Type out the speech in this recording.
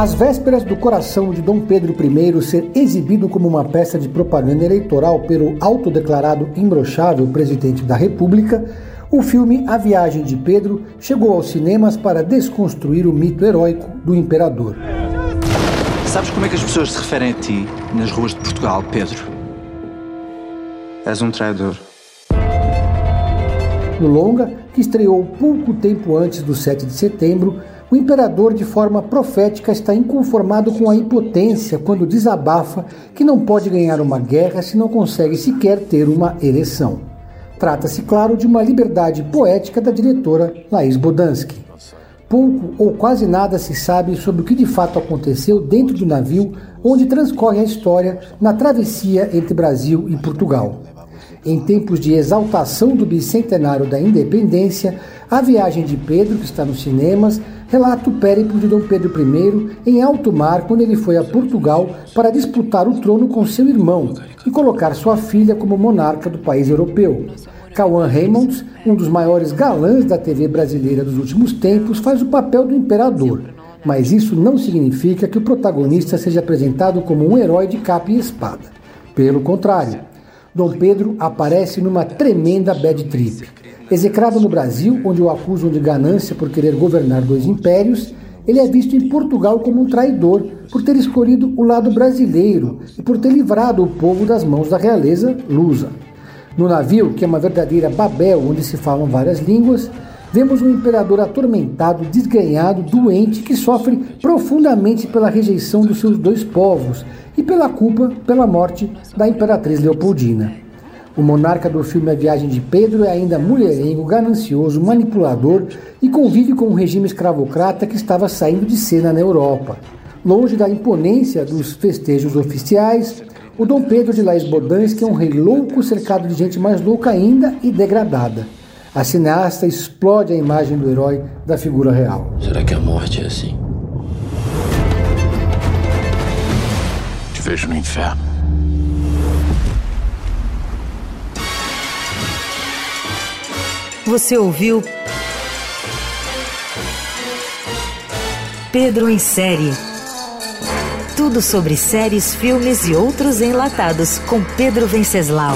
Às vésperas do coração de Dom Pedro I ser exibido como uma peça de propaganda eleitoral pelo autodeclarado imbrochável presidente da República, o filme A Viagem de Pedro chegou aos cinemas para desconstruir o mito heróico do imperador. Sabes como é que as pessoas se referem a ti nas ruas de Portugal, Pedro? És um traidor. No longa, que estreou pouco tempo antes do 7 de setembro, o imperador, de forma profética, está inconformado com a impotência quando desabafa que não pode ganhar uma guerra se não consegue sequer ter uma ereção. Trata-se, claro, de uma liberdade poética da diretora Laís Bodansky. Pouco ou quase nada se sabe sobre o que de fato aconteceu dentro do navio onde transcorre a história na travessia entre Brasil e Portugal. Em tempos de exaltação do bicentenário da independência, a viagem de Pedro, que está nos cinemas, relata o périplo de Dom Pedro I em alto mar quando ele foi a Portugal para disputar o trono com seu irmão e colocar sua filha como monarca do país europeu. Cauã Raymonds, um dos maiores galãs da TV brasileira dos últimos tempos, faz o papel do imperador. Mas isso não significa que o protagonista seja apresentado como um herói de capa e espada. Pelo contrário, Dom Pedro aparece numa tremenda bad trip. Execrado no Brasil, onde o acusam de ganância por querer governar dois impérios, ele é visto em Portugal como um traidor por ter escolhido o lado brasileiro e por ter livrado o povo das mãos da realeza lusa. No navio, que é uma verdadeira Babel onde se falam várias línguas, vemos um imperador atormentado, desganhado, doente, que sofre profundamente pela rejeição dos seus dois povos e pela culpa pela morte da imperatriz Leopoldina. O monarca do filme A Viagem de Pedro é ainda mulherengo, ganancioso, manipulador e convive com um regime escravocrata que estava saindo de cena na Europa. Longe da imponência dos festejos oficiais, o Dom Pedro de Laís Bodansky é um rei louco cercado de gente mais louca ainda e degradada. A cineasta explode a imagem do herói da figura real. Será que a morte é assim? Te vejo no inferno. Você ouviu Pedro em série. Tudo sobre séries, filmes e outros enlatados com Pedro Venceslau.